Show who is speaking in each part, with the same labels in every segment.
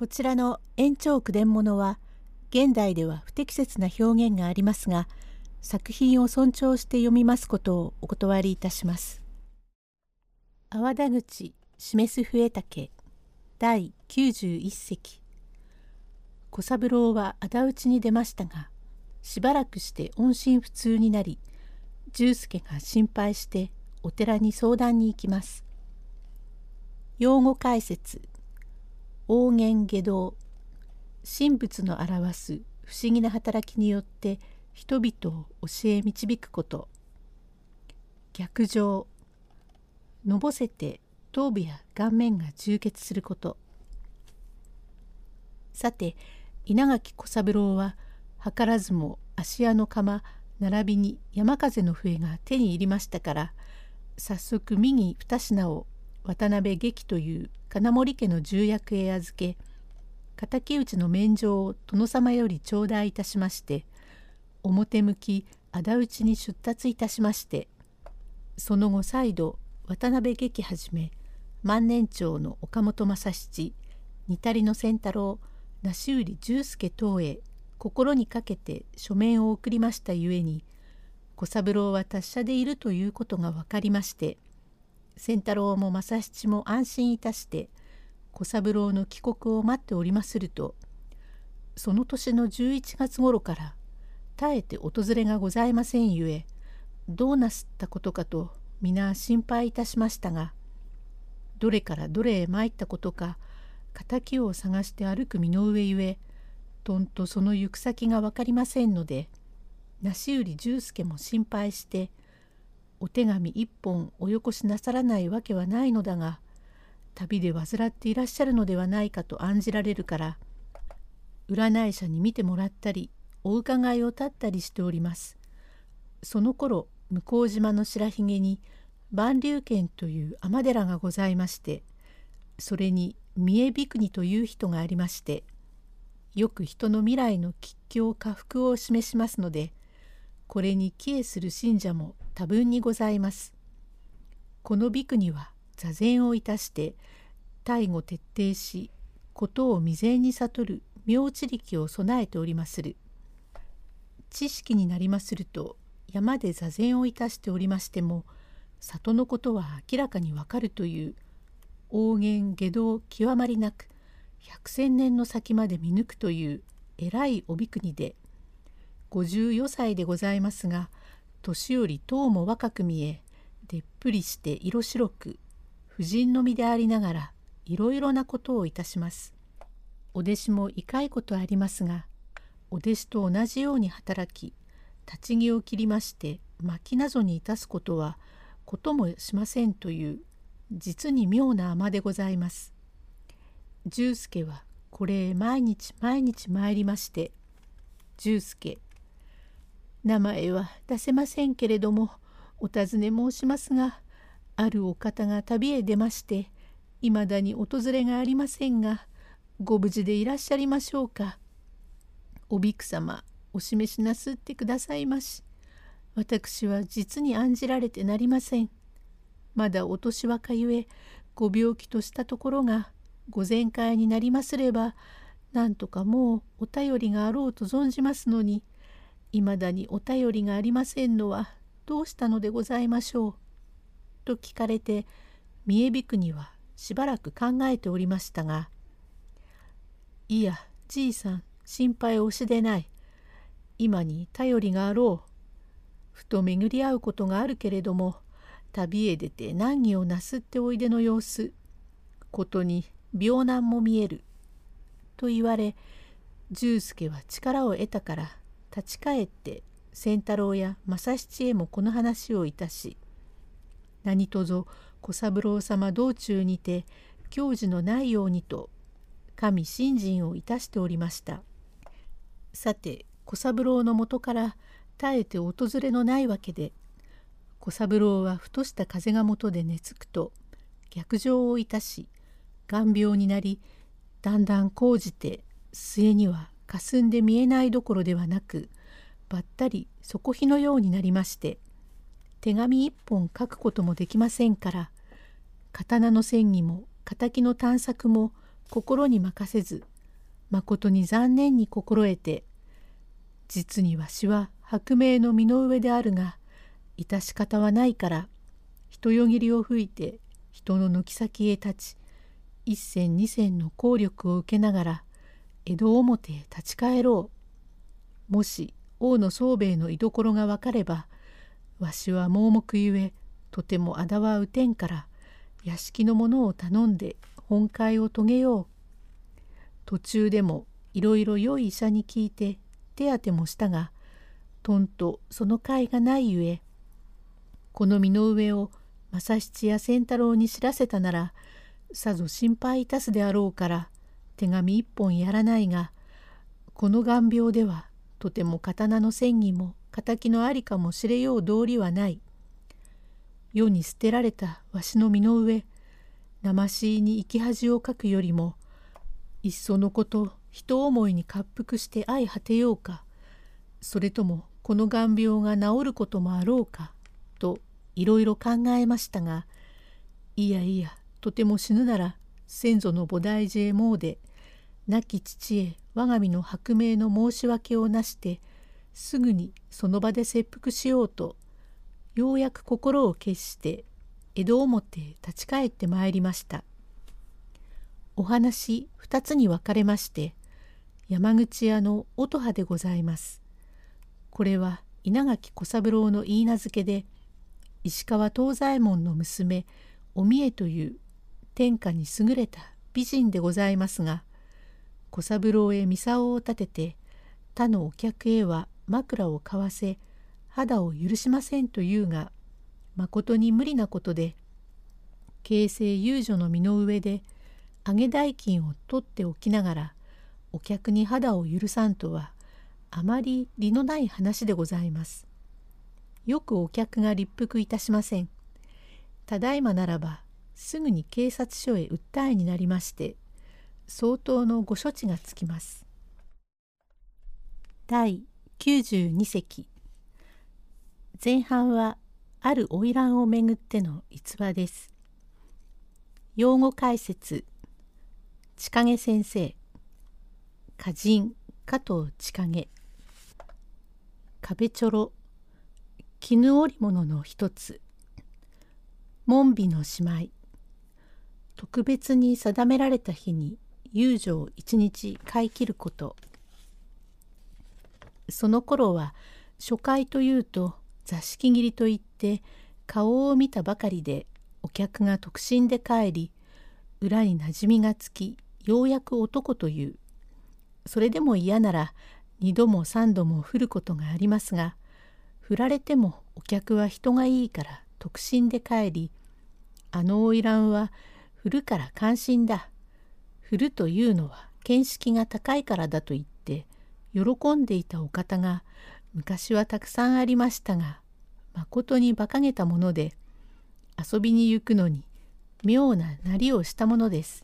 Speaker 1: こちらの延長句伝物は現代では不適切な表現がありますが作品を尊重して読みますことをお断りいたします。阿波田口示す笛竹第91席小三郎は仇討ちに出ましたがしばらくして音信不通になり重助が心配してお寺に相談に行きます。用語解説王言下道神仏の表す不思議な働きによって人々を教え導くこと。逆上のぼせて頭部や顔面が充血すること。さて稲垣小三郎は図らずも芦屋の釜並びに山風の笛が手に入りましたから早速右二品を渡辺劇という金森家の重役へ預け敵討ちの免状を殿様より頂戴いたしまして表向き仇討ちに出立いたしましてその後再度渡辺劇はじめ万年長の岡本正七似たりの仙太郎梨売重助等へ心にかけて書面を送りましたゆえに小三郎は達者でいるということが分かりまして仙太郎も正七も安心いたして小三郎の帰国を待っておりまするとその年の11月頃から絶えて訪れがございませんゆえどうなすったことかと皆心配いたしましたがどれからどれへ参ったことか敵を探して歩く身の上ゆえとんとその行く先が分かりませんので梨売重助も心配してお手紙一本およこしなさらないわけはないのだが旅で患っていらっしゃるのではないかと案じられるから占い師に見てもらったりお伺いを立ったりしております。その頃向島の白ひげに万竜軒という尼寺がございましてそれに三重比国という人がありましてよく人の未来の吉凶下福を示しますのでこれに帰依する信者も多分にございます。このビクには座禅をいたして大悟徹底しことを未然に悟る妙知力を備えておりまする。知識になりますると山で座禅をいたしておりましても里のことは明らかにわかるという王言下道極まりなく百千年の先まで見抜くという偉い帯国で54歳でございますが年よりとうも若く見えでっぷりして色白く婦人の身でありながらいろいろなことをいたします。お弟子もいかいことありますがお弟子と同じように働き立ち木を切りまして薪などにいたすことはこともしませんという実に妙な尼でございます。重助はこれへ毎日毎日参りまして「重助名前は出せませんけれどもお尋ね申しますがあるお方が旅へ出ましていまだに訪れがありませんがご無事でいらっしゃりましょうか。おびく様お示しなすってくださいまし。私は実に案じられてなりません。まだお年若ゆえご病気としたところがご全快になりますればなんとかもうお便りがあろうと存じますのにいまだにお便りがありませんのはどうしたのでございましょう？と聞かれて三重びくにはしばらく考えておりましたが「いやじいさん心配をしでない。今に頼りがあろう。ふと巡り合うことがあるけれども旅へ出て難儀をなすっておいでの様子ことに病難も見える」と言われ重助は力を得たから立ち返って仙太郎や正七へもこの話をいたし何とぞ小三郎様道中にて教授のないようにと神信心をいたしておりました。さて小三郎のもとから絶えて訪れのないわけで小三郎はふとした風がもとで寝つくと逆上をいたし眼病になりだんだん講じて末には霞んで見えないどころではなくばったり底火のようになりまして手紙一本書くこともできませんから刀の戦技も敵の探索も心に任せずまことに残念に心得て実にわしは薄命の身の上であるが致し方はないから人よぎりを吹いて人の軒先へ立ち一銭二銭の効力を受けながら江戸表へ立ち返ろう。もし王の宗兵衛の居所が分かればわしは盲目ゆえとてもあだは打てんから屋敷の者を頼んで本会を遂げよう。途中でもいろいろ良い医者に聞いて手当てもしたがとんとその甲斐がないゆえこの身の上を正七や仙太郎に知らせたならさぞ心配いたすであろうから手紙一本やらないがこの眼病ではとても刀の戦技も敵のありかもしれよう道理はない。世に捨てられたわしの身の上生しに生き恥をかくよりもいっそのこと人思いに滑腹して相果てようかそれともこの眼病が治ることもあろうかといろいろ考えましたがいやいやとても死ぬなら先祖の菩提寺へ詣亡き父へ我が身の薄命の申し訳をなしてすぐにその場で切腹しようとようやく心を決して江戸表へ立ち返ってまいりました。お話二つに分かれまして山口屋の音羽でございます。これは稲垣小三郎の言い名付けで石川東左衛門の娘お三重という天下に優れた美人でございますが小三郎へ操を立てて他のお客へは枕を買わせ肌を許しませんというがまことに無理なことで形成遊女の身の上で揚げ代金を取っておきながらお客に肌を許さんとはあまり利のない話でございます。よくお客が立腹いたしません。ただいまならばすぐに警察署へ訴えになりまして相当のご処置がつきます。第92席。前半はある花魁をめぐっての逸話です。用語解説。千景先生。歌人。加藤千景。壁ちょろ絹織物の一つ。門美の姉妹特別に定められた日に遊女を一日買い切ること。その頃は初回というと座敷切りといって顔を見たばかりでお客が特進で帰り裏になじみがつきようやく男という。それでも嫌なら二度も三度も降ることがありますが振られてもお客は人がいいから特進で帰りあの花魁は振るから関心だ。振るというのは見識が高いからだと言って喜んでいたお方が昔はたくさんありましたがまことに馬鹿げたもので遊びに行くのに妙ななりをしたものです。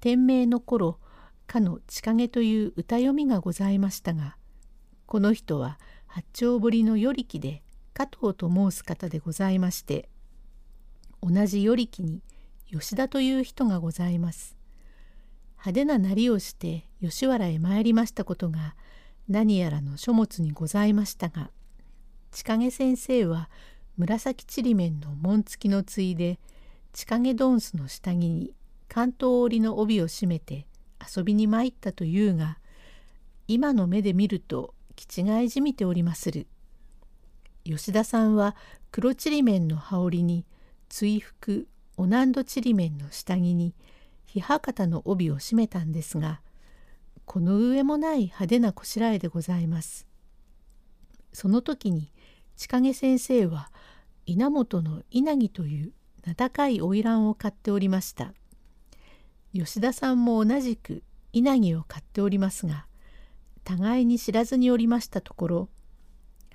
Speaker 1: 天明の頃かの千景という歌読みがございましたがこの人は八丁堀の与力で加藤と申す方でございまして同じ与力に吉田という人がございます。派手ななりをして吉原へ参りましたことが何やらの書物にございましたが千景先生は紫ちりめんの紋付きのついで千景ドンスの下着に関東織の帯を締めて遊びに参ったというが今の目で見ると気違いじみておりまする。吉田さんは黒ちりめんの羽織に追服オナンドちりめんの下着にひはかたの帯を締めたんですがこの上もない派手なこしらえでございます。その時に千景先生は稲本の稲城という名高い花魁を買っておりました。吉田さんも同じく稲城を買っておりますが互いに知らずにおりましたところ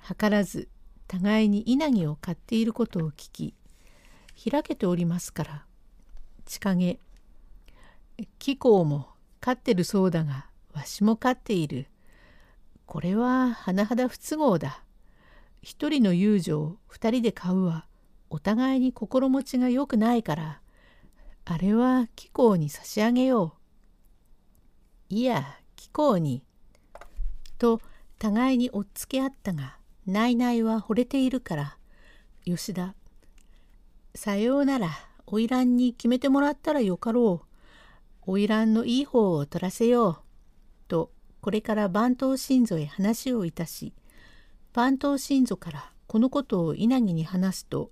Speaker 1: 図らず互いに稲城を買っていることを聞き開けておりますから千景貴公も飼ってるそうだがわしも飼っているこれは甚だ不都合だ一人の遊女を二人で買うはお互いに心持ちが良くないからあれは貴公に差し上げよう。いや、貴公に。と互いに追っつけ合ったが、内々は惚れているから、吉田。さようなら、花魁に決めてもらったらよかろう。花魁のいい方を取らせよう。と、これから番頭信祖へ話をいたし、番頭信祖からこのことを稲城に話すと、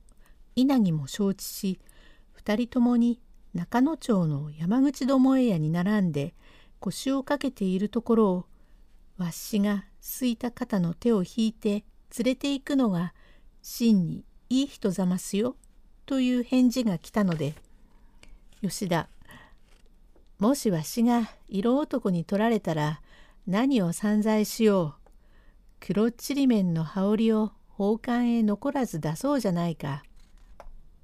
Speaker 1: 稲城も承知し、二人ともに中野町の山口どもえ屋に並んで腰をかけているところを、わっしがすいた肩の手を引いて連れて行くのが真にいい人ざますよという返事が来たので吉田もしわしが色男に取られたら何を散財しよう。黒ちりめんの羽織を宝冠へ残らず出そうじゃないか。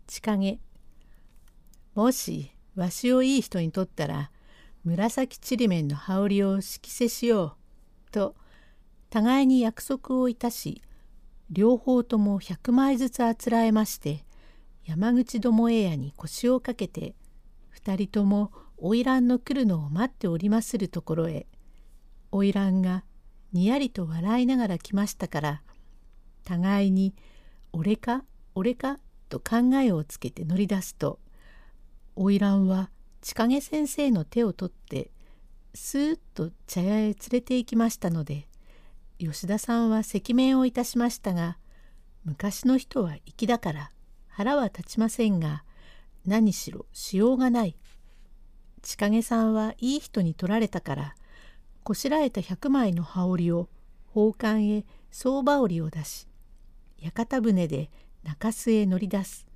Speaker 1: 千景もしわしをいい人にとったら紫ちりめんの羽織を色せしよう。と互いに約束をいたし両方とも100枚ずつあつらえまして山口どもえ屋に腰をかけて二人とも花魁の来るのを待っておりまするところへ花魁がにやりと笑いながら来ましたから互いに「俺か俺か?」と考えをつけて乗り出すと花魁は千景先生の手を取ってスーッと茶屋へ連れて行きましたので吉田さんは赤面をいたしましたが昔の人は粋だから腹は立ちませんが何しろしようがない千景さんはいい人に取られたからこしらえた100枚の羽織を宝冠へ相場織を出し屋形船で中洲へ乗り出す。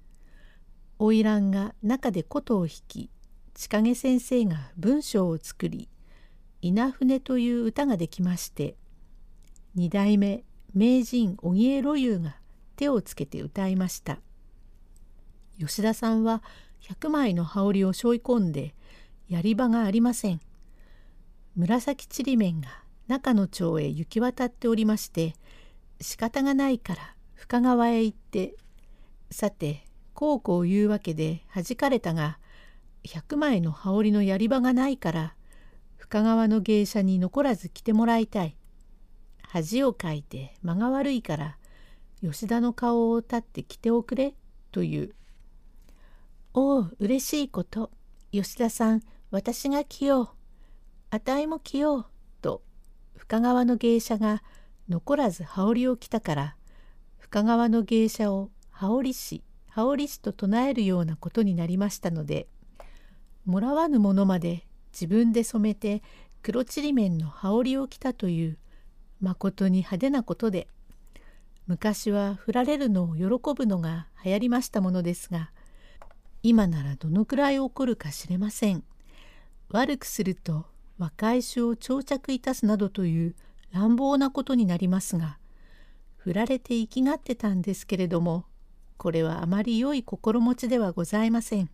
Speaker 1: 花魁が中で琴を弾き千景先生が文章を作り「稲船」という歌ができまして二代目名人荻江露遊が手をつけて歌いました。吉田さんは100枚の羽織を背負い込んでやり場がありません。紫ちりめんが中の町へ行き渡っておりまして仕方がないから深川へ行ってさてこうこう言うわけで弾かれたが100枚の羽織のやり場がないから深川の芸者に残らず来てもらいたい。恥をかいて間が悪いから吉田の顔を立って着ておくれという。おお嬉しいこと。吉田さん私が着よう。あたいも着よう。と深川の芸者が残らず羽織を着たから深川の芸者を羽織師羽織師と唱えるようなことになりましたのでもらわぬものまで自分で染めて黒ちりめんの羽織を着たというまことに派手なことで昔は振られるのを喜ぶのが流行りましたものですが今ならどのくらい起こるか知れません。悪くすると若い種を長着いたすなどという乱暴なことになりますが振られて生きがってたんですけれどもこれはあまり良い心持ちではございません。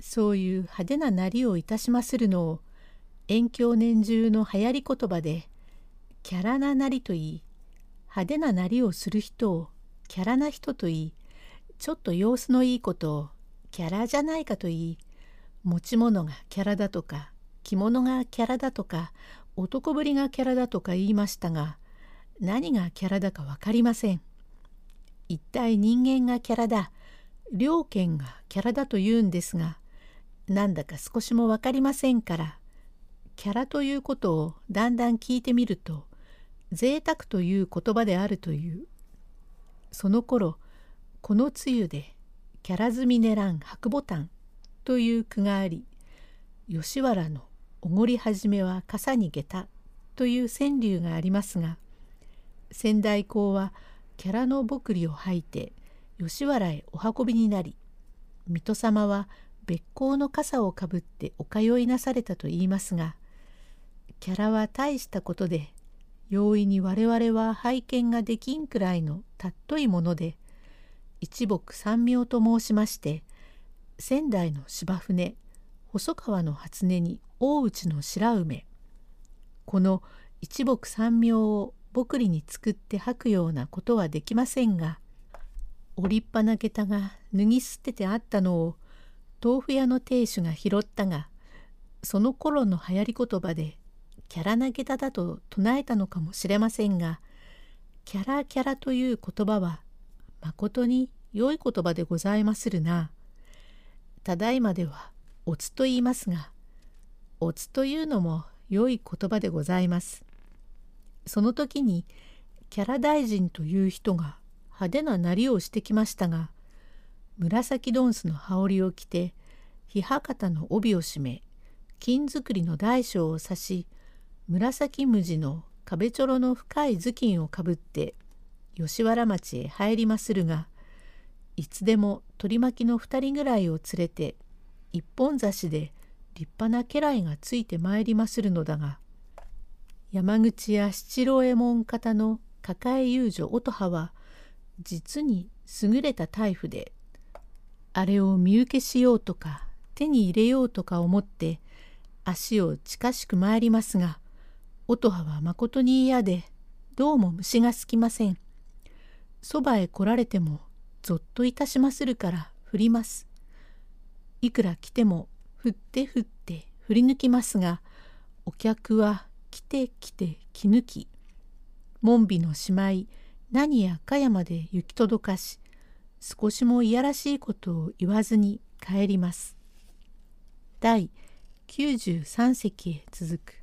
Speaker 1: そういう派手ななりをいたしまするのを遠鏡年中の流行り言葉でキャラななりといい派手ななりをする人をキャラな人といいちょっと様子のいいことをキャラじゃないかといい持ち物がキャラだとか着物がキャラだとか男ぶりがキャラだとか言いましたが何がキャラだか分かりません。一体人間がキャラだ両権がキャラだと言うんですがなんだか少しも分かりませんからキャラということをだんだん聞いてみると贅沢という言葉であるというその頃この梅雨でキャラ積みねらん白ボタンという句があり吉原のおごり始めは傘に下駄という川柳がありますが仙台公はキャラのぼくりを吐いて吉原へお運びになり水戸様は別行の傘をかぶってお通いなされたと言いますがキャラは大したことで容易に我々は拝見ができんくらいのたっといもので一木三妙と申しまして仙台の芝船細川の初音に大内の白梅この一木三妙を僕りに作って吐くようなことはできませんが折りっぱな下駄が脱ぎ捨ててあったのを豆腐屋の亭主が拾ったがその頃の流行り言葉でキャラ投げだだと唱えたのかもしれませんがキャラキャラという言葉はまことに良い言葉でございまするな。ただいまではおつと言いますがおつというのも良い言葉でございます。その時にキャラ大臣という人が派手ななりをしてきましたが紫ドンスの羽織を着て檜旗の帯を締め金作りの大小を刺し紫無地の壁ちょろの深い頭巾をかぶって吉原町へ入りまするがいつでも取り巻きの2人ぐらいを連れて一本差しで立派な家来がついてまいりまするのだが山口や七郎右衛門方の抱え遊女音羽は実に優れた大夫であれを見受けしようとか手に入れようとか思って足を近しく参りますが音羽はまことに嫌でどうも虫がすきません。そばへ来られてもぞっといたしまするから振ります。いくら来ても振って振って振り抜きますがお客は来て来て気抜き門尾のしまい何やかやまで行き届かし少しもいやらしいことを言わずに帰ります。第93席へ続く